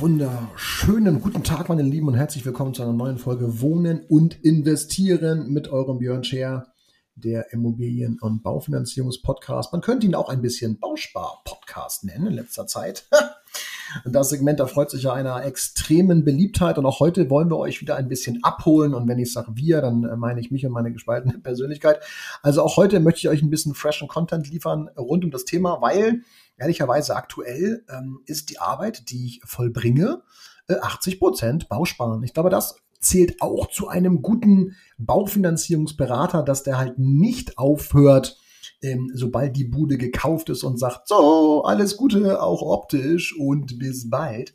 wunderschönen guten Tag, meine Lieben, und herzlich willkommen zu einer neuen Folge Wohnen und Investieren mit eurem Björn Scher, der Immobilien- und Baufinanzierungspodcast. Man könnte ihn auch ein bisschen Bauspar-Podcast nennen in letzter Zeit. Das Segment, da freut sich ja einer extremen Beliebtheit. Und auch heute wollen wir euch wieder ein bisschen abholen. Und wenn ich sage wir, dann äh, meine ich mich und meine gespaltene Persönlichkeit. Also auch heute möchte ich euch ein bisschen freshen Content liefern rund um das Thema, weil ehrlicherweise aktuell ähm, ist die Arbeit, die ich vollbringe, äh, 80 Prozent Bausparen. Ich glaube, das zählt auch zu einem guten Baufinanzierungsberater, dass der halt nicht aufhört, ähm, sobald die Bude gekauft ist und sagt, so, alles Gute, auch optisch und bis bald.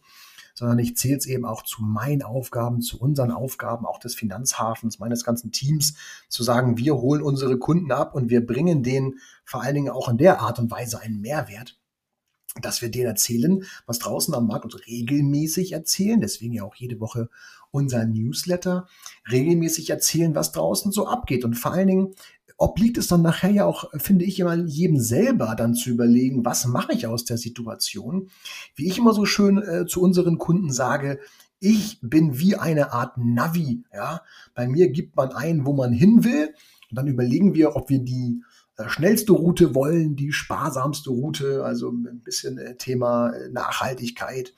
Sondern ich zähle es eben auch zu meinen Aufgaben, zu unseren Aufgaben, auch des Finanzhafens, meines ganzen Teams, zu sagen, wir holen unsere Kunden ab und wir bringen denen vor allen Dingen auch in der Art und Weise einen Mehrwert dass wir denen erzählen, was draußen am Markt und regelmäßig erzählen. Deswegen ja auch jede Woche unser Newsletter. Regelmäßig erzählen, was draußen so abgeht. Und vor allen Dingen obliegt es dann nachher ja auch, finde ich, immer jedem selber dann zu überlegen, was mache ich aus der Situation. Wie ich immer so schön äh, zu unseren Kunden sage, ich bin wie eine Art Navi. Ja, bei mir gibt man ein, wo man hin will. Und dann überlegen wir, ob wir die schnellste Route wollen, die sparsamste Route, also ein bisschen äh, Thema äh, Nachhaltigkeit.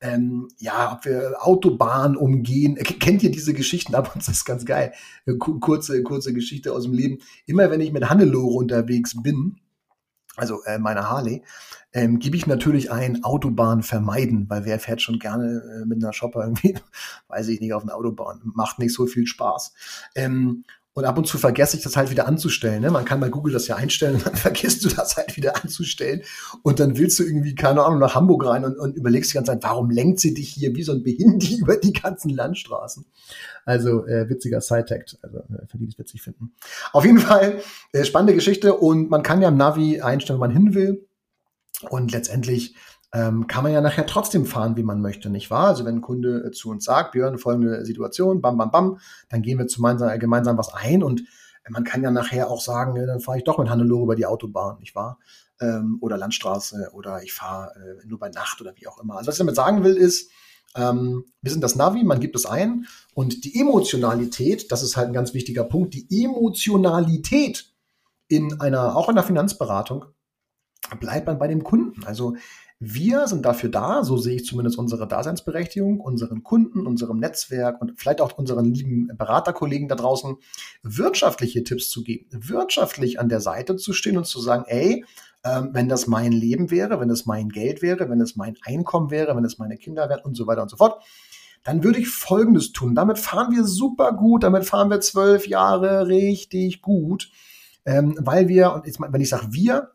Ähm, ja, ob wir Autobahn umgehen. Kennt ihr diese Geschichten ab und das ist ganz geil. Kurze, kurze Geschichte aus dem Leben. Immer wenn ich mit Hannelore unterwegs bin, also äh, meine Harley, ähm, gebe ich natürlich ein Autobahn vermeiden, weil wer fährt schon gerne äh, mit einer Shopper irgendwie, weiß ich nicht, auf einer Autobahn. Macht nicht so viel Spaß. Ähm, und ab und zu vergesse ich das halt wieder anzustellen. Ne? Man kann bei Google das ja einstellen und dann vergisst du das halt wieder anzustellen. Und dann willst du irgendwie, keine Ahnung, nach Hamburg rein und, und überlegst die ganze Zeit, warum lenkt sie dich hier wie so ein Behindi über die ganzen Landstraßen? Also äh, witziger Side-Tag, also äh, für die, die es witzig finden. Auf jeden Fall äh, spannende Geschichte und man kann ja im Navi einstellen, wo man hin will. Und letztendlich ähm, kann man ja nachher trotzdem fahren, wie man möchte, nicht wahr? Also wenn ein Kunde äh, zu uns sagt, Björn, folgende Situation, bam, bam, bam, dann gehen wir gemeinsam, äh, gemeinsam was ein und äh, man kann ja nachher auch sagen, dann fahre ich doch mit Hannelore über die Autobahn, nicht wahr? Ähm, oder Landstraße oder ich fahre äh, nur bei Nacht oder wie auch immer. Also was ich damit sagen will ist, ähm, wir sind das Navi, man gibt es ein und die Emotionalität, das ist halt ein ganz wichtiger Punkt, die Emotionalität in einer, auch in der Finanzberatung, bleibt man bei dem Kunden. Also wir sind dafür da, so sehe ich zumindest unsere Daseinsberechtigung, unseren Kunden, unserem Netzwerk und vielleicht auch unseren lieben Beraterkollegen da draußen, wirtschaftliche Tipps zu geben, wirtschaftlich an der Seite zu stehen und zu sagen, ey, ähm, wenn das mein Leben wäre, wenn es mein Geld wäre, wenn es mein Einkommen wäre, wenn es meine Kinder wären und so weiter und so fort, dann würde ich Folgendes tun. Damit fahren wir super gut, damit fahren wir zwölf Jahre richtig gut, ähm, weil wir, und jetzt, wenn ich sage wir,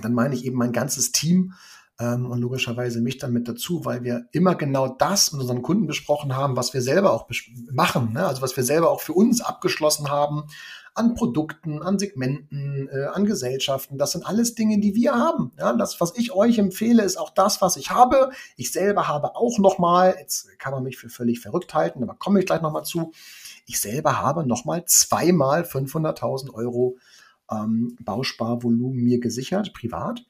dann meine ich eben mein ganzes Team, ähm, und logischerweise mich dann mit dazu, weil wir immer genau das mit unseren Kunden besprochen haben, was wir selber auch machen, ne? also was wir selber auch für uns abgeschlossen haben an Produkten, an Segmenten, äh, an Gesellschaften. Das sind alles Dinge, die wir haben. Ja, das, was ich euch empfehle, ist auch das, was ich habe. Ich selber habe auch noch mal, jetzt kann man mich für völlig verrückt halten, aber komme ich gleich noch mal zu. Ich selber habe noch mal zweimal 500.000 Euro ähm, Bausparvolumen mir gesichert, privat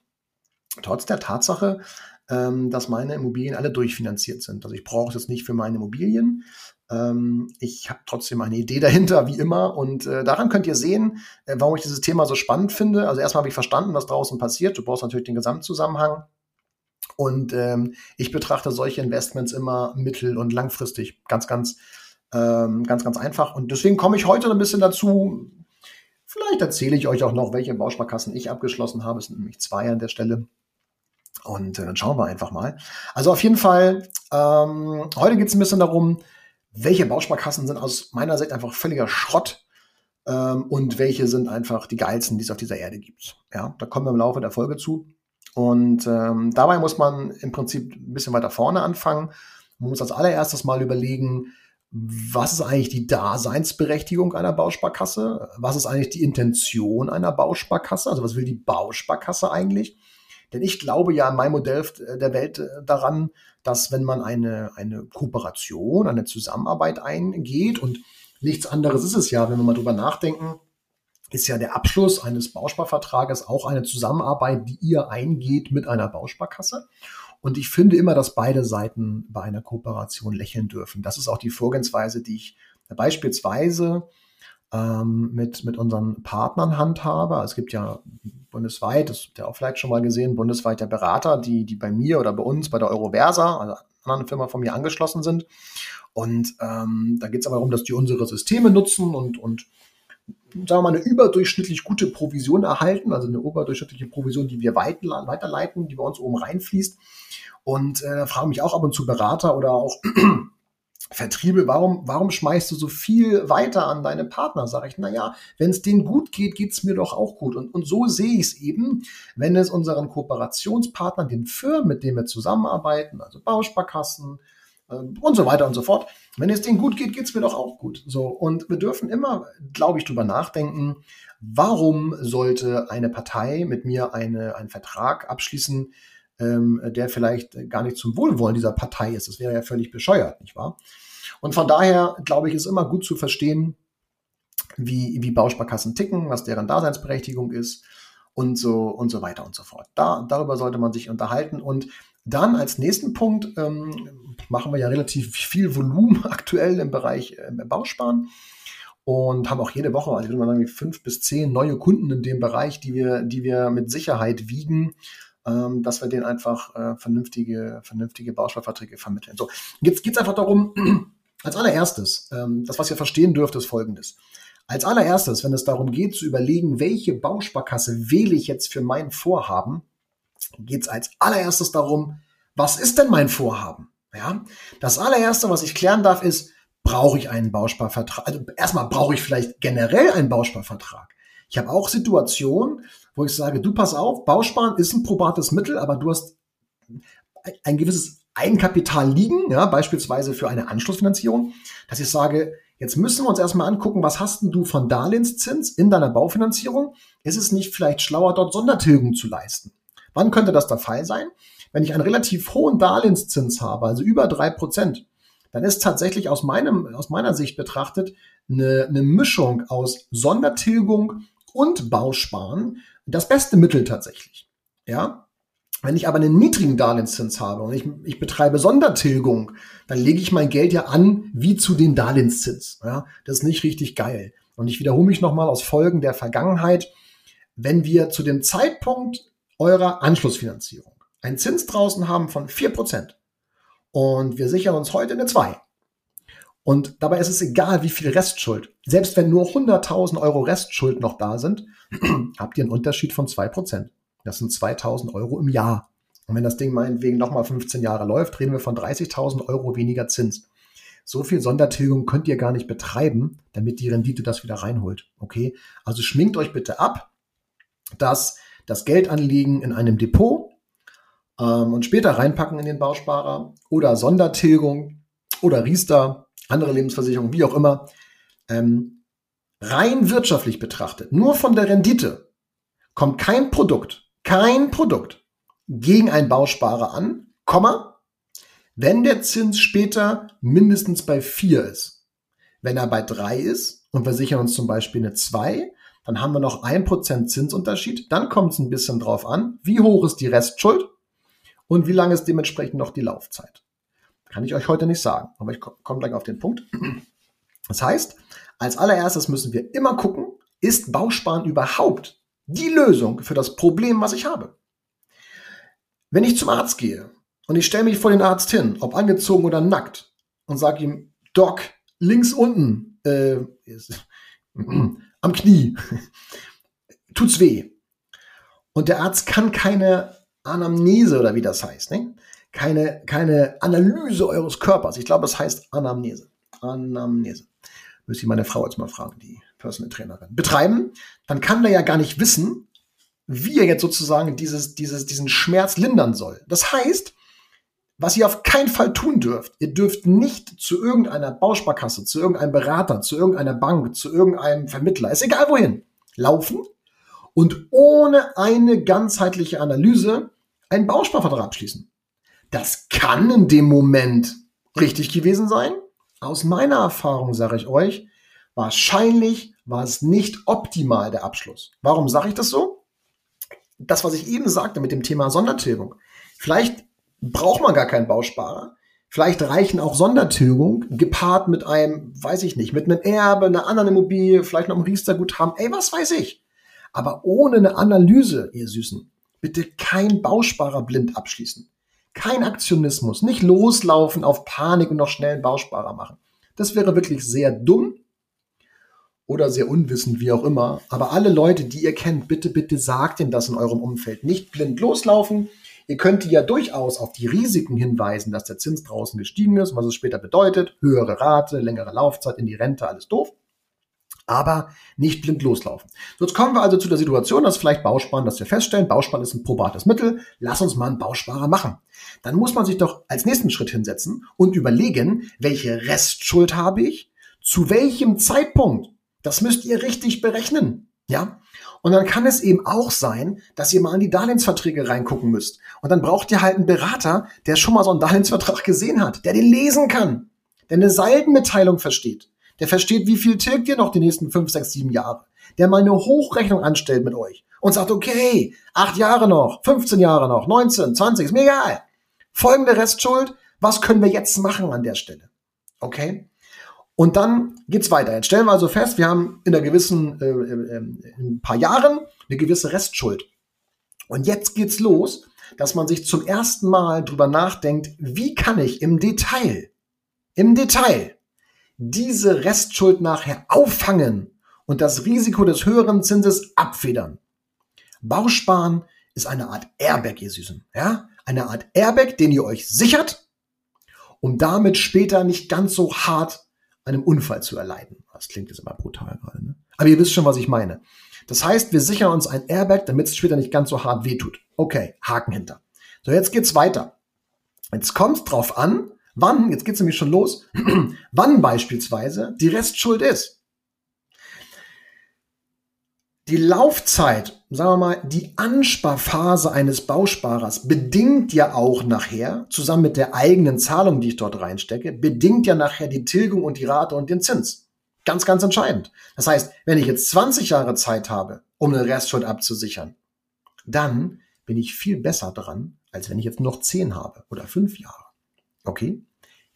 trotz der Tatsache, ähm, dass meine Immobilien alle durchfinanziert sind. Also ich brauche das nicht für meine Immobilien. Ähm, ich habe trotzdem eine Idee dahinter, wie immer. Und äh, daran könnt ihr sehen, äh, warum ich dieses Thema so spannend finde. Also erstmal habe ich verstanden, was draußen passiert. Du brauchst natürlich den Gesamtzusammenhang. Und ähm, ich betrachte solche Investments immer mittel- und langfristig. Ganz, ganz, ähm, ganz, ganz einfach. Und deswegen komme ich heute ein bisschen dazu. Vielleicht erzähle ich euch auch noch, welche Bausparkassen ich abgeschlossen habe. Es sind nämlich zwei an der Stelle. Und äh, dann schauen wir einfach mal. Also auf jeden Fall, ähm, heute geht es ein bisschen darum, welche Bausparkassen sind aus meiner Sicht einfach völliger Schrott ähm, und welche sind einfach die geilsten, die es auf dieser Erde gibt. Ja, da kommen wir im Laufe der Folge zu. Und ähm, dabei muss man im Prinzip ein bisschen weiter vorne anfangen. Man muss als allererstes mal überlegen, was ist eigentlich die Daseinsberechtigung einer Bausparkasse? Was ist eigentlich die Intention einer Bausparkasse? Also was will die Bausparkasse eigentlich? Denn ich glaube ja in meinem Modell der Welt äh, daran, dass wenn man eine, eine Kooperation, eine Zusammenarbeit eingeht und nichts anderes ist es ja, wenn wir mal drüber nachdenken, ist ja der Abschluss eines Bausparvertrages auch eine Zusammenarbeit, die ihr eingeht mit einer Bausparkasse. Und ich finde immer, dass beide Seiten bei einer Kooperation lächeln dürfen. Das ist auch die Vorgehensweise, die ich beispielsweise ähm, mit, mit unseren Partnern handhabe. Es gibt ja bundesweit, das habt ihr auch vielleicht schon mal gesehen, bundesweit der Berater, die, die bei mir oder bei uns, bei der Euroversa, also anderen Firma von mir angeschlossen sind. Und ähm, da geht es aber darum, dass die unsere Systeme nutzen und, und sagen wir mal, eine überdurchschnittlich gute Provision erhalten, also eine überdurchschnittliche Provision, die wir weiterleiten, die bei uns oben reinfließt. Und äh, frage mich auch ab und zu Berater oder auch Vertriebe, warum, warum schmeißt du so viel weiter an deine Partner? Sage ich, naja, wenn es denen gut geht, geht es mir doch auch gut. Und, und so sehe ich es eben, wenn es unseren Kooperationspartnern, den Firmen, mit denen wir zusammenarbeiten, also Bausparkassen äh, und so weiter und so fort, wenn es denen gut geht, geht es mir doch auch gut. So, und wir dürfen immer, glaube ich, drüber nachdenken, warum sollte eine Partei mit mir eine, einen Vertrag abschließen, ähm, der vielleicht gar nicht zum Wohlwollen dieser Partei ist. Das wäre ja völlig bescheuert, nicht wahr? Und von daher, glaube ich, ist immer gut zu verstehen, wie, wie Bausparkassen ticken, was deren Daseinsberechtigung ist und so und so weiter und so fort. Da, darüber sollte man sich unterhalten. Und dann als nächsten Punkt ähm, machen wir ja relativ viel Volumen aktuell im Bereich äh, Bausparen und haben auch jede Woche, also ich würde mal sagen, fünf bis zehn neue Kunden in dem Bereich, die wir, die wir mit Sicherheit wiegen ähm, dass wir denen einfach äh, vernünftige, vernünftige Bausparverträge vermitteln. So, jetzt geht es einfach darum, als allererstes, ähm, das, was ihr verstehen dürft, ist folgendes. Als allererstes, wenn es darum geht zu überlegen, welche Bausparkasse wähle ich jetzt für mein Vorhaben, geht es als allererstes darum, was ist denn mein Vorhaben? Ja, das allererste, was ich klären darf, ist, brauche ich einen Bausparvertrag? Also erstmal brauche ich vielleicht generell einen Bausparvertrag. Ich habe auch Situationen, wo ich sage, du pass auf, Bausparen ist ein probates Mittel, aber du hast ein gewisses Eigenkapital liegen, ja, beispielsweise für eine Anschlussfinanzierung, dass ich sage, jetzt müssen wir uns erstmal angucken, was hast denn du von Darlehenszins in deiner Baufinanzierung? Ist es nicht vielleicht schlauer, dort Sondertilgung zu leisten? Wann könnte das der Fall sein? Wenn ich einen relativ hohen Darlehenszins habe, also über drei Prozent, dann ist tatsächlich aus, meinem, aus meiner Sicht betrachtet eine, eine Mischung aus Sondertilgung und Bausparen das beste Mittel tatsächlich. Ja, wenn ich aber einen niedrigen Darlehenszins habe und ich, ich betreibe Sondertilgung, dann lege ich mein Geld ja an wie zu den Darlehenszins. Ja, das ist nicht richtig geil. Und ich wiederhole mich nochmal aus Folgen der Vergangenheit. Wenn wir zu dem Zeitpunkt eurer Anschlussfinanzierung einen Zins draußen haben von vier Prozent und wir sichern uns heute eine zwei und dabei ist es egal, wie viel Restschuld. Selbst wenn nur 100.000 Euro Restschuld noch da sind, habt ihr einen Unterschied von 2%. Das sind 2.000 Euro im Jahr. Und wenn das Ding meinetwegen nochmal 15 Jahre läuft, reden wir von 30.000 Euro weniger Zins. So viel Sondertilgung könnt ihr gar nicht betreiben, damit die Rendite das wieder reinholt. Okay? Also schminkt euch bitte ab, dass das Geldanlegen in einem Depot ähm, und später reinpacken in den Bausparer oder Sondertilgung oder Riester andere Lebensversicherungen, wie auch immer, ähm, rein wirtschaftlich betrachtet, nur von der Rendite, kommt kein Produkt, kein Produkt gegen einen Bausparer an, Komma, wenn der Zins später mindestens bei 4 ist. Wenn er bei 3 ist und wir sichern uns zum Beispiel eine 2, dann haben wir noch 1% Zinsunterschied. Dann kommt es ein bisschen drauf an, wie hoch ist die Restschuld und wie lang ist dementsprechend noch die Laufzeit. Kann ich euch heute nicht sagen, aber ich komme gleich auf den Punkt. Das heißt, als allererstes müssen wir immer gucken, ist Bausparen überhaupt die Lösung für das Problem, was ich habe? Wenn ich zum Arzt gehe und ich stelle mich vor den Arzt hin, ob angezogen oder nackt, und sage ihm, Doc, links unten, äh, am Knie, tut's weh. Und der Arzt kann keine Anamnese oder wie das heißt, ne? Keine, keine Analyse eures Körpers. Ich glaube, das heißt Anamnese. Anamnese. Müsste ich meine Frau jetzt mal fragen, die Personal Trainerin. Betreiben, dann kann der ja gar nicht wissen, wie er jetzt sozusagen dieses, dieses, diesen Schmerz lindern soll. Das heißt, was ihr auf keinen Fall tun dürft, ihr dürft nicht zu irgendeiner Bausparkasse, zu irgendeinem Berater, zu irgendeiner Bank, zu irgendeinem Vermittler, ist egal wohin, laufen und ohne eine ganzheitliche Analyse einen Bausparvertrag abschließen. Das kann in dem Moment richtig gewesen sein. Aus meiner Erfahrung sage ich euch, wahrscheinlich war es nicht optimal der Abschluss. Warum sage ich das so? Das, was ich eben sagte mit dem Thema Sondertilgung. Vielleicht braucht man gar keinen Bausparer. Vielleicht reichen auch Sondertilgung gepaart mit einem, weiß ich nicht, mit einem Erbe, einer anderen Immobilie, vielleicht noch einem Riester-Guthaben, ey, was weiß ich. Aber ohne eine Analyse, ihr Süßen, bitte kein Bausparer blind abschließen. Kein Aktionismus, nicht loslaufen auf Panik und noch schnell einen Bausparer machen. Das wäre wirklich sehr dumm oder sehr unwissend, wie auch immer. Aber alle Leute, die ihr kennt, bitte, bitte sagt ihnen das in eurem Umfeld. Nicht blind loslaufen, Ihr könnt ja durchaus auf die Risiken hinweisen, dass der Zins draußen gestiegen ist, was es später bedeutet. Höhere Rate, längere Laufzeit in die Rente, alles doof. Aber nicht blind loslaufen. So, jetzt kommen wir also zu der Situation, dass vielleicht Bausparen, dass wir feststellen, Bausparen ist ein probates Mittel. Lass uns mal einen Bausparer machen. Dann muss man sich doch als nächsten Schritt hinsetzen und überlegen, welche Restschuld habe ich? Zu welchem Zeitpunkt? Das müsst ihr richtig berechnen. Ja? Und dann kann es eben auch sein, dass ihr mal in die Darlehensverträge reingucken müsst. Und dann braucht ihr halt einen Berater, der schon mal so einen Darlehensvertrag gesehen hat, der den lesen kann, der eine Saldenmitteilung versteht, der versteht, wie viel tilgt ihr noch die nächsten fünf, sechs, sieben Jahre, der mal eine Hochrechnung anstellt mit euch und sagt, okay, acht Jahre noch, 15 Jahre noch, 19, 20, ist mir egal. Folgende Restschuld, was können wir jetzt machen an der Stelle? Okay? Und dann geht's weiter. Jetzt stellen wir also fest, wir haben in einer gewissen, äh, äh, in ein paar Jahren eine gewisse Restschuld. Und jetzt geht's los, dass man sich zum ersten Mal drüber nachdenkt, wie kann ich im Detail, im Detail diese Restschuld nachher auffangen und das Risiko des höheren Zinses abfedern. Bausparen ist eine Art Airbag, ihr Süßen. Ja? Eine Art Airbag, den ihr euch sichert, um damit später nicht ganz so hart einem Unfall zu erleiden. Das klingt jetzt immer brutal gerade. Ne? Aber ihr wisst schon, was ich meine. Das heißt, wir sichern uns ein Airbag, damit es später nicht ganz so hart wehtut. Okay, Haken hinter. So, jetzt geht's weiter. Jetzt kommt drauf an, wann, jetzt geht's nämlich schon los, wann beispielsweise die Restschuld ist die Laufzeit, sagen wir mal, die Ansparphase eines Bausparers bedingt ja auch nachher, zusammen mit der eigenen Zahlung, die ich dort reinstecke, bedingt ja nachher die Tilgung und die Rate und den Zins. Ganz, ganz entscheidend. Das heißt, wenn ich jetzt 20 Jahre Zeit habe, um eine Restschuld abzusichern, dann bin ich viel besser dran, als wenn ich jetzt noch 10 habe oder 5 Jahre. Okay?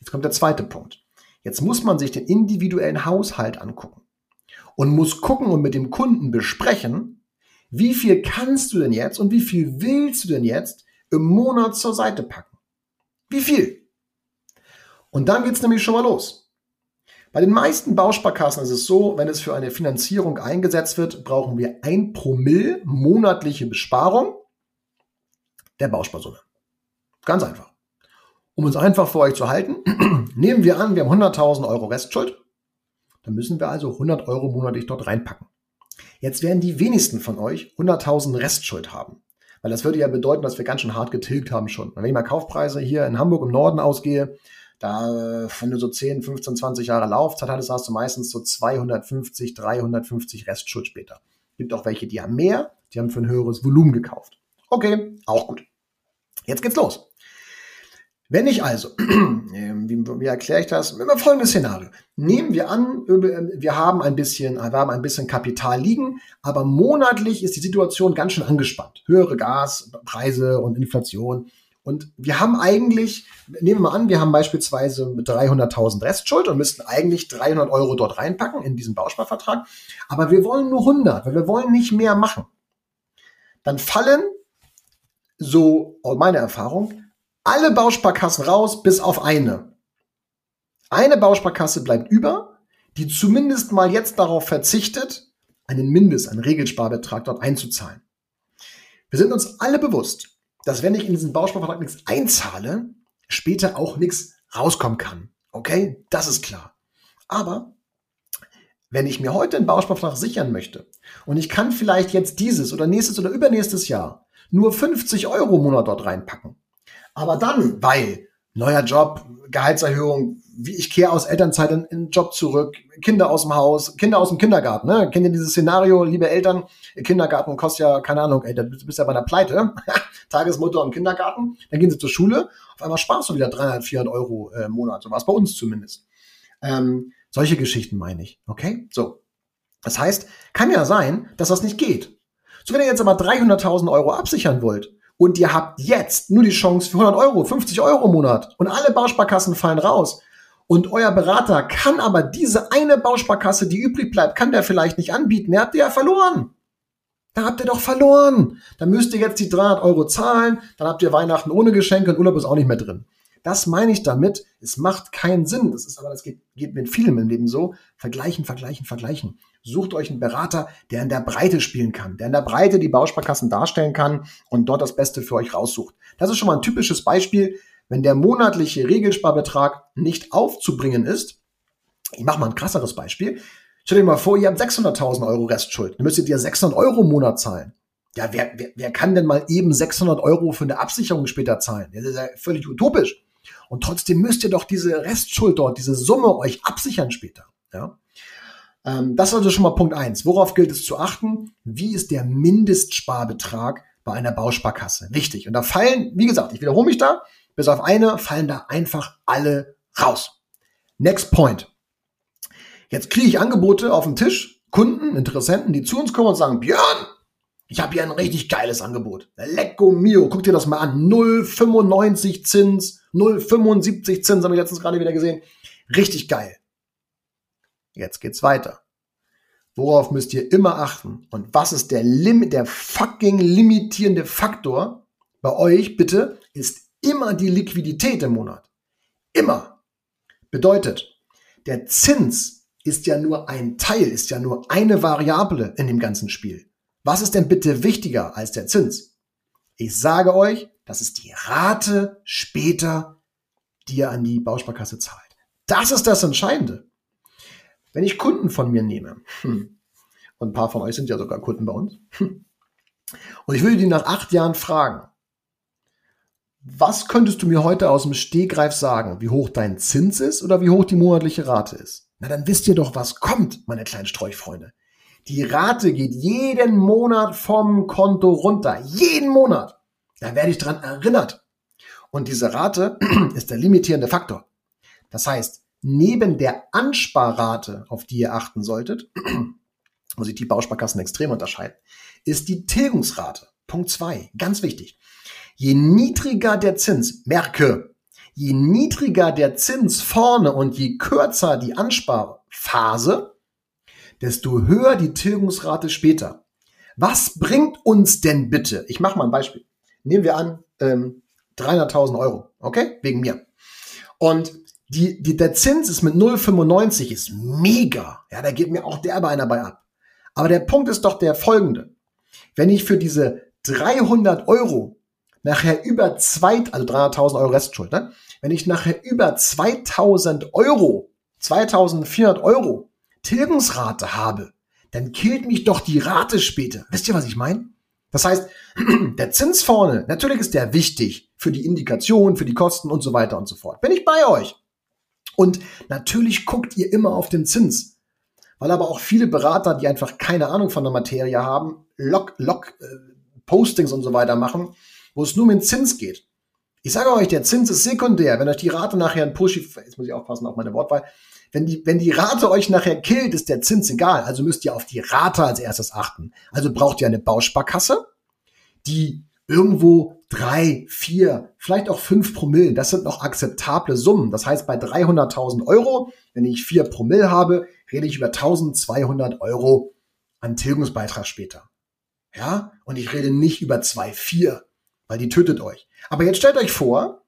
Jetzt kommt der zweite Punkt. Jetzt muss man sich den individuellen Haushalt angucken und muss gucken und mit dem Kunden besprechen, wie viel kannst du denn jetzt und wie viel willst du denn jetzt im Monat zur Seite packen? Wie viel? Und dann geht's nämlich schon mal los. Bei den meisten Bausparkassen ist es so, wenn es für eine Finanzierung eingesetzt wird, brauchen wir ein Promille monatliche Besparung der Bausparsumme. Ganz einfach. Um uns einfach für euch zu halten, nehmen wir an, wir haben 100.000 Euro Restschuld dann müssen wir also 100 Euro monatlich dort reinpacken. Jetzt werden die wenigsten von euch 100.000 Restschuld haben. Weil das würde ja bedeuten, dass wir ganz schön hart getilgt haben schon. Wenn ich mal Kaufpreise hier in Hamburg im Norden ausgehe, da, wenn du so 10, 15, 20 Jahre Laufzeit hattest, hast du meistens so 250, 350 Restschuld später. Gibt auch welche, die haben mehr, die haben für ein höheres Volumen gekauft. Okay, auch gut. Jetzt geht's los. Wenn ich also, ähm, wie, wie erkläre ich das? Folgendes Szenario. Nehmen wir an, wir haben ein bisschen, wir haben ein bisschen Kapital liegen, aber monatlich ist die Situation ganz schön angespannt. Höhere Gaspreise und Inflation. Und wir haben eigentlich, nehmen wir mal an, wir haben beispielsweise 300.000 Restschuld und müssten eigentlich 300 Euro dort reinpacken in diesen Bausparvertrag. Aber wir wollen nur 100, weil wir wollen nicht mehr machen. Dann fallen, so meine Erfahrung, alle Bausparkassen raus, bis auf eine. Eine Bausparkasse bleibt über, die zumindest mal jetzt darauf verzichtet, einen Mindest, einen Regelsparbetrag dort einzuzahlen. Wir sind uns alle bewusst, dass wenn ich in diesen Bausparvertrag nichts einzahle, später auch nichts rauskommen kann. Okay, das ist klar. Aber wenn ich mir heute einen Bausparvertrag sichern möchte und ich kann vielleicht jetzt dieses oder nächstes oder übernächstes Jahr nur 50 Euro im Monat dort reinpacken, aber dann, weil neuer Job, Gehaltserhöhung, wie ich kehre aus Elternzeit in, in Job zurück, Kinder aus dem Haus, Kinder aus dem Kindergarten. Ne? Kennt ihr dieses Szenario, liebe Eltern? Kindergarten kostet ja, keine Ahnung, ey, du bist ja bei einer Pleite. Tagesmutter und Kindergarten. Dann gehen sie zur Schule. Auf einmal sparst du wieder 300, 400 Euro äh, im Monat. So war es bei uns zumindest. Ähm, solche Geschichten meine ich. Okay? So. Das heißt, kann ja sein, dass das nicht geht. So, wenn ihr jetzt aber 300.000 Euro absichern wollt und ihr habt jetzt nur die Chance für 100 Euro, 50 Euro im Monat und alle Bausparkassen fallen raus und euer Berater kann aber diese eine Bausparkasse, die übrig bleibt, kann der vielleicht nicht anbieten, der habt ihr ja verloren. Da habt ihr doch verloren. Dann müsst ihr jetzt die 300 Euro zahlen, dann habt ihr Weihnachten ohne Geschenke und Urlaub ist auch nicht mehr drin. Das meine ich damit. Es macht keinen Sinn. Das ist aber, das geht, geht mit vielen im Leben so. Vergleichen, vergleichen, vergleichen. Sucht euch einen Berater, der in der Breite spielen kann, der in der Breite die Bausparkassen darstellen kann und dort das Beste für euch raussucht. Das ist schon mal ein typisches Beispiel, wenn der monatliche Regelsparbetrag nicht aufzubringen ist. Ich mache mal ein krasseres Beispiel. Stell dir mal vor, ihr habt 600.000 Euro Restschuld. Dann müsstet ihr 600 Euro im Monat zahlen. Ja, wer, wer, wer kann denn mal eben 600 Euro für eine Absicherung später zahlen? Das ist ja völlig utopisch. Und trotzdem müsst ihr doch diese Restschuld dort, diese Summe euch absichern später. Ja? Ähm, das ist also schon mal Punkt eins. Worauf gilt es zu achten? Wie ist der Mindestsparbetrag bei einer Bausparkasse? Wichtig. Und da fallen, wie gesagt, ich wiederhole mich da, bis auf eine fallen da einfach alle raus. Next point. Jetzt kriege ich Angebote auf dem Tisch, Kunden, Interessenten, die zu uns kommen und sagen, Björn, ich habe hier ein richtig geiles Angebot. Lecco mio, guck dir das mal an. 0,95 Zins, 0,75 Zins, habe ich letztens gerade wieder gesehen. Richtig geil. Jetzt geht's weiter. Worauf müsst ihr immer achten? Und was ist der Limit, der fucking limitierende Faktor bei euch, bitte, ist immer die Liquidität im Monat. Immer. Bedeutet, der Zins ist ja nur ein Teil, ist ja nur eine Variable in dem ganzen Spiel. Was ist denn bitte wichtiger als der Zins? Ich sage euch, das ist die Rate später, die ihr an die Bausparkasse zahlt. Das ist das Entscheidende. Wenn ich Kunden von mir nehme, hm, und ein paar von euch sind ja sogar Kunden bei uns, hm, und ich würde die nach acht Jahren fragen, was könntest du mir heute aus dem Stegreif sagen, wie hoch dein Zins ist oder wie hoch die monatliche Rate ist? Na, dann wisst ihr doch, was kommt, meine kleinen Streuchfreunde. Die Rate geht jeden Monat vom Konto runter. Jeden Monat. Da werde ich dran erinnert. Und diese Rate ist der limitierende Faktor. Das heißt, neben der Ansparrate, auf die ihr achten solltet, wo sich die Bausparkassen extrem unterscheiden, ist die Tilgungsrate. Punkt zwei, Ganz wichtig. Je niedriger der Zins, merke, je niedriger der Zins vorne und je kürzer die Ansparphase, desto höher die Tilgungsrate später. Was bringt uns denn bitte? Ich mache mal ein Beispiel. Nehmen wir an, ähm, 300.000 Euro, okay? Wegen mir. Und die, die, der Zins ist mit 0,95 ist mega. Ja, da geht mir auch derbe einer bei ab. Aber der Punkt ist doch der folgende. Wenn ich für diese 300 Euro nachher über zwei, also 300.000 Euro Restschuld, ne? Wenn ich nachher über 2000 Euro, 2400 Euro Tilgungsrate habe, dann killt mich doch die Rate später. Wisst ihr, was ich meine? Das heißt, der Zins vorne, natürlich ist der wichtig für die Indikation, für die Kosten und so weiter und so fort. Bin ich bei euch. Und natürlich guckt ihr immer auf den Zins. Weil aber auch viele Berater, die einfach keine Ahnung von der Materie haben, Log, Log, äh, Postings und so weiter machen, wo es nur um den Zins geht. Ich sage euch, der Zins ist sekundär. Wenn euch die Rate nachher ein Pushy, jetzt muss ich aufpassen auf meine Wortwahl, wenn die, wenn die Rate euch nachher killt, ist der Zins egal. Also müsst ihr auf die Rate als erstes achten. Also braucht ihr eine Bausparkasse, die irgendwo drei, vier, vielleicht auch fünf Promille, das sind noch akzeptable Summen. Das heißt, bei 300.000 Euro, wenn ich vier Promille habe, rede ich über 1200 Euro an Tilgungsbeitrag später. Ja? Und ich rede nicht über zwei, vier, weil die tötet euch. Aber jetzt stellt euch vor,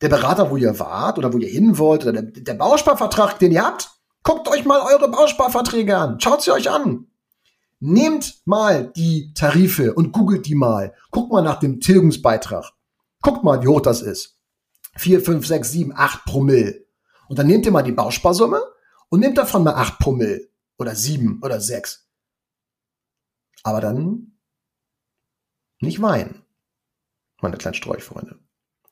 der Berater, wo ihr wart oder wo ihr hin wollt oder der, der Bausparvertrag, den ihr habt, guckt euch mal eure Bausparverträge an. Schaut sie euch an. Nehmt mal die Tarife und googelt die mal. Guckt mal nach dem Tilgungsbeitrag. Guckt mal, wie hoch das ist. 4, 5, 6, 7, 8 Promille. Und dann nehmt ihr mal die Bausparsumme und nehmt davon mal 8 Promille oder 7 oder 6. Aber dann nicht weinen, meine kleinen Streuchfreunde.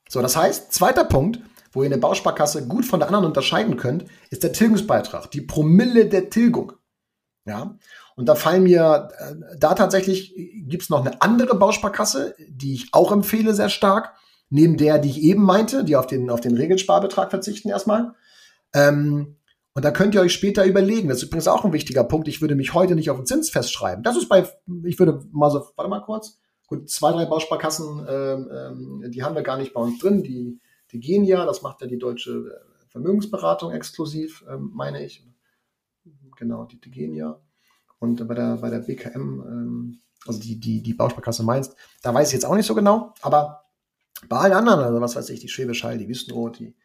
So, das heißt, zweiter Punkt, wo ihr eine Bausparkasse gut von der anderen unterscheiden könnt, ist der Tilgungsbeitrag, die Promille der Tilgung. Ja, und da fallen mir, äh, da tatsächlich gibt's noch eine andere Bausparkasse, die ich auch empfehle sehr stark, neben der, die ich eben meinte, die auf den, auf den Regelsparbetrag verzichten erstmal. Ähm, und da könnt ihr euch später überlegen. Das ist übrigens auch ein wichtiger Punkt. Ich würde mich heute nicht auf den Zins festschreiben. Das ist bei, ich würde mal so, warte mal kurz. Gut, zwei, drei Bausparkassen, ähm, ähm, die haben wir gar nicht bei uns drin. Die, die gehen ja, das macht ja die deutsche äh, Vermögensberatung exklusiv, ähm, meine ich. Genau, die, die gehen ja. Und bei der, bei der BKM, ähm, also die, die, die Bausparkasse Mainz, da weiß ich jetzt auch nicht so genau, aber bei allen anderen, also was weiß ich, die Schwäbisch Hall, die Wüstenrot, die,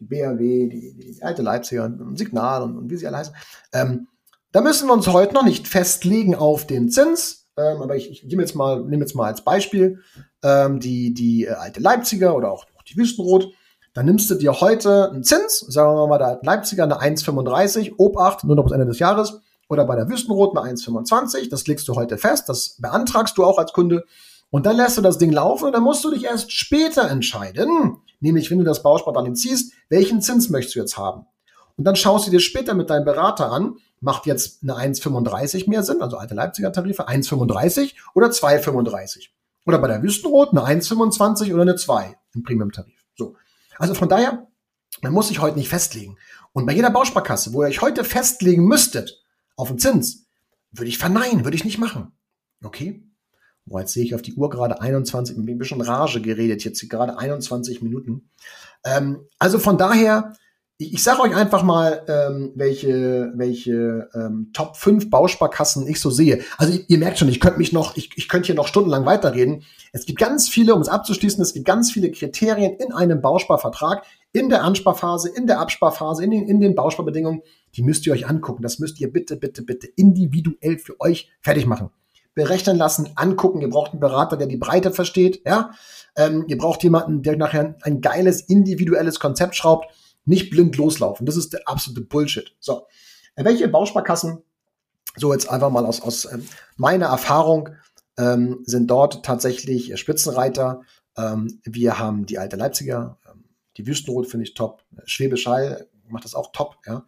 die BRW, die, die alte Leipziger und Signal und, und wie sie alle heißen, ähm, da müssen wir uns heute noch nicht festlegen auf den Zins, ähm, aber ich, ich nehme jetzt mal, nehme jetzt mal als Beispiel ähm, die, die äh, alte Leipziger oder auch, auch die Wüstenrot. Dann nimmst du dir heute einen Zins, sagen wir mal, der alten Leipziger eine 1,35, Obacht, nur noch bis Ende des Jahres, oder bei der Wüstenrot eine 1,25. Das legst du heute fest, das beantragst du auch als Kunde. Und dann lässt du das Ding laufen und dann musst du dich erst später entscheiden, nämlich wenn du das Bauspardarlehen ziehst, welchen Zins möchtest du jetzt haben. Und dann schaust du dir später mit deinem Berater an, macht jetzt eine 1,35 mehr Sinn, also alte Leipziger Tarife, 1,35 oder 2,35. Oder bei der Wüstenrot eine 1,25 oder eine 2 im Premium-Tarif. So. Also von daher, man muss sich heute nicht festlegen. Und bei jeder Bausparkasse, wo ihr euch heute festlegen müsstet auf den Zins, würde ich verneinen, würde ich nicht machen. Okay? Boah, jetzt sehe ich auf die Uhr gerade 21, ich bin ein bisschen Rage geredet, jetzt gerade 21 Minuten. Ähm, also von daher, ich, ich sage euch einfach mal, ähm, welche, welche ähm, Top 5 Bausparkassen ich so sehe. Also ihr, ihr merkt schon, ich könnte mich noch, ich, ich könnte hier noch stundenlang weiterreden. Es gibt ganz viele, um es abzuschließen, es gibt ganz viele Kriterien in einem Bausparvertrag, in der Ansparphase, in der Absparphase, in den, in den Bausparbedingungen. Die müsst ihr euch angucken. Das müsst ihr bitte, bitte, bitte individuell für euch fertig machen berechnen lassen, angucken. Ihr braucht einen Berater, der die Breite versteht. Ja, ähm, ihr braucht jemanden, der nachher ein geiles individuelles Konzept schraubt. Nicht blind loslaufen. Das ist der absolute Bullshit. So, äh, welche Bausparkassen? So jetzt einfach mal aus aus ähm, meiner Erfahrung ähm, sind dort tatsächlich äh, Spitzenreiter. Ähm, wir haben die alte Leipziger, ähm, die Wüstenrot finde ich top. Schwäbisch Hall macht das auch top. Ja.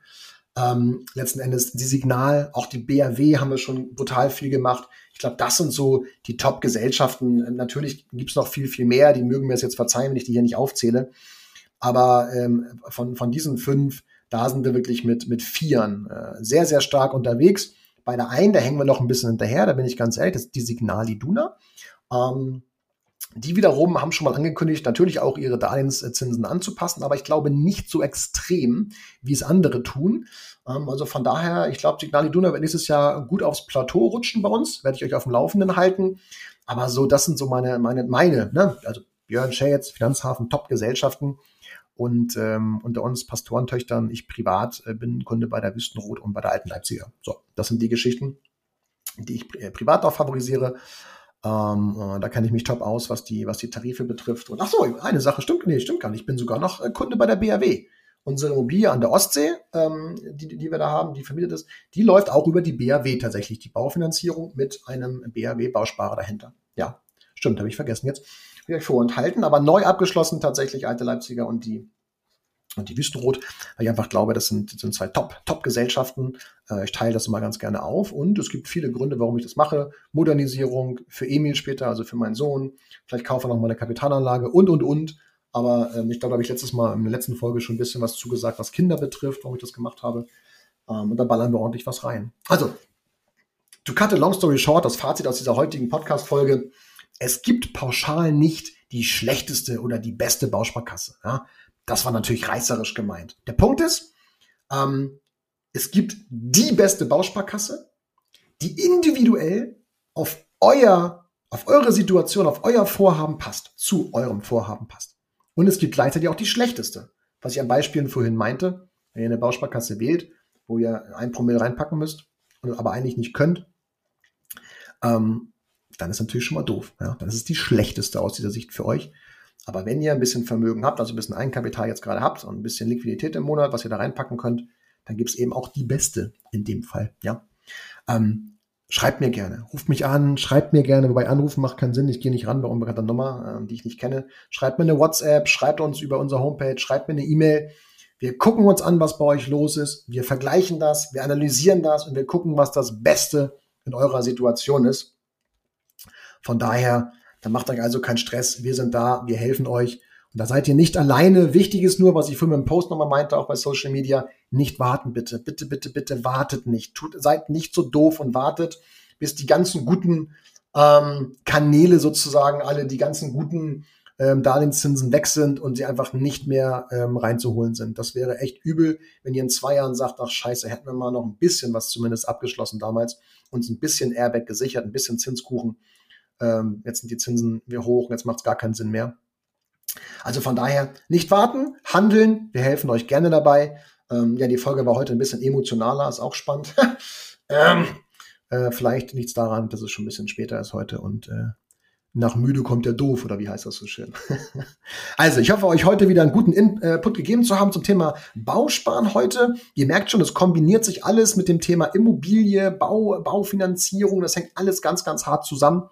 Ähm, letzten Endes die Signal, auch die BRW haben wir schon brutal viel gemacht. Ich glaube, das sind so die Top-Gesellschaften. Natürlich gibt es noch viel, viel mehr. Die mögen mir es jetzt verzeihen, wenn ich die hier nicht aufzähle. Aber ähm, von, von diesen fünf, da sind wir wirklich mit, mit Vieren äh, sehr, sehr stark unterwegs. Bei der einen, da hängen wir noch ein bisschen hinterher, da bin ich ganz ehrlich, das ist die Signal Iduna. Ähm, die wiederum haben schon mal angekündigt, natürlich auch ihre Darlehenszinsen anzupassen, aber ich glaube nicht so extrem, wie es andere tun. Ähm, also von daher, ich glaube, Signal Iduna wird nächstes Jahr gut aufs Plateau rutschen bei uns, werde ich euch auf dem Laufenden halten. Aber so, das sind so meine, meine, meine, ne? Also Björn Schätz, Finanzhafen, Top-Gesellschaften. Und ähm, unter uns Pastorentöchtern, ich privat äh, bin Kunde bei der Wüstenrot und bei der Alten Leipziger. So, das sind die Geschichten, die ich äh, privat auch favorisiere. Ähm, äh, da kenne ich mich top aus, was die, was die Tarife betrifft. Und ach so, eine Sache stimmt, nee, stimmt gar nicht. Ich bin sogar noch äh, Kunde bei der BAW. Unsere Immobilie an der Ostsee, ähm, die, die wir da haben, die vermietet ist, die läuft auch über die BAW tatsächlich, die Baufinanzierung mit einem BAW-Bausparer dahinter. Ja, stimmt, habe ich vergessen jetzt. Habe ich vorenthalten, aber neu abgeschlossen tatsächlich Alte Leipziger und die und die Wüstenrot, weil ich einfach glaube, das sind, sind zwei Top, Top-Gesellschaften. Äh, ich teile das immer ganz gerne auf und es gibt viele Gründe, warum ich das mache. Modernisierung für Emil später, also für meinen Sohn. Vielleicht kaufe er noch mal eine Kapitalanlage und, und, und. Aber ähm, ich glaube, da habe ich letztes Mal in der letzten Folge schon ein bisschen was zugesagt, was Kinder betrifft, warum ich das gemacht habe. Ähm, und da ballern wir ordentlich was rein. Also, to cut a long story short, das Fazit aus dieser heutigen Podcast-Folge. Es gibt pauschal nicht die schlechteste oder die beste Bausparkasse. Ja? Das war natürlich reißerisch gemeint. Der Punkt ist, ähm, es gibt die beste Bausparkasse, die individuell auf euer, auf eure Situation, auf euer Vorhaben passt, zu eurem Vorhaben passt. Und es gibt gleichzeitig auch die schlechteste. Was ich an Beispielen vorhin meinte, wenn ihr eine Bausparkasse wählt, wo ihr ein Promille reinpacken müsst, aber eigentlich nicht könnt, ähm, dann ist natürlich schon mal doof. Ja? Dann ist es die schlechteste aus dieser Sicht für euch. Aber wenn ihr ein bisschen Vermögen habt, also ein bisschen Eigenkapital jetzt gerade habt und ein bisschen Liquidität im Monat, was ihr da reinpacken könnt, dann gibt es eben auch die beste in dem Fall. Ja. Ähm, schreibt mir gerne. Ruft mich an, schreibt mir gerne, wobei Anrufen macht keinen Sinn. Ich gehe nicht ran bei unbekannter Nummer, äh, die ich nicht kenne. Schreibt mir eine WhatsApp, schreibt uns über unsere Homepage, schreibt mir eine E-Mail. Wir gucken uns an, was bei euch los ist. Wir vergleichen das, wir analysieren das und wir gucken, was das Beste in eurer Situation ist. Von daher, da macht euch also keinen Stress. Wir sind da, wir helfen euch. Und da seid ihr nicht alleine. Wichtig ist nur, was ich vorhin im Post nochmal meinte, auch bei Social Media, nicht warten bitte. Bitte, bitte, bitte wartet nicht. Tut, seid nicht so doof und wartet, bis die ganzen guten ähm, Kanäle sozusagen, alle die ganzen guten ähm, Darlehenszinsen weg sind und sie einfach nicht mehr ähm, reinzuholen sind. Das wäre echt übel, wenn ihr in zwei Jahren sagt, ach scheiße, hätten wir mal noch ein bisschen was zumindest abgeschlossen damals, uns ein bisschen Airbag gesichert, ein bisschen Zinskuchen. Ähm, jetzt sind die Zinsen wieder hoch, jetzt macht es gar keinen Sinn mehr. Also von daher nicht warten, handeln. Wir helfen euch gerne dabei. Ähm, ja, die Folge war heute ein bisschen emotionaler, ist auch spannend. ähm, äh, vielleicht es daran, dass es schon ein bisschen später ist heute und äh, nach müde kommt der doof, oder wie heißt das so schön? also, ich hoffe, euch heute wieder einen guten Input gegeben zu haben zum Thema Bausparen heute. Ihr merkt schon, es kombiniert sich alles mit dem Thema Immobilie, Bau, Baufinanzierung. Das hängt alles ganz, ganz hart zusammen.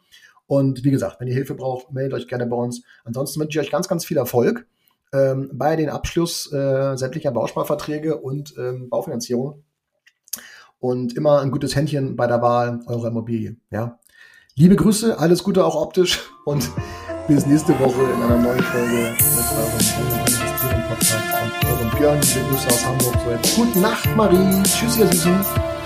Und wie gesagt, wenn ihr Hilfe braucht, meldet euch gerne bei uns. Ansonsten wünsche ich euch ganz, ganz viel Erfolg ähm, bei den Abschluss äh, sämtlicher Bausparverträge und ähm, Baufinanzierung. Und immer ein gutes Händchen bei der Wahl eurer Immobilie. Ja? Liebe Grüße, alles Gute auch optisch und bis nächste Woche in einer neuen Folge mit eurem Podcast und eurem Björn. Liebe Grüße aus Hamburg. So jetzt. Gute Nacht, Marie. Tschüss, ihr Süßen.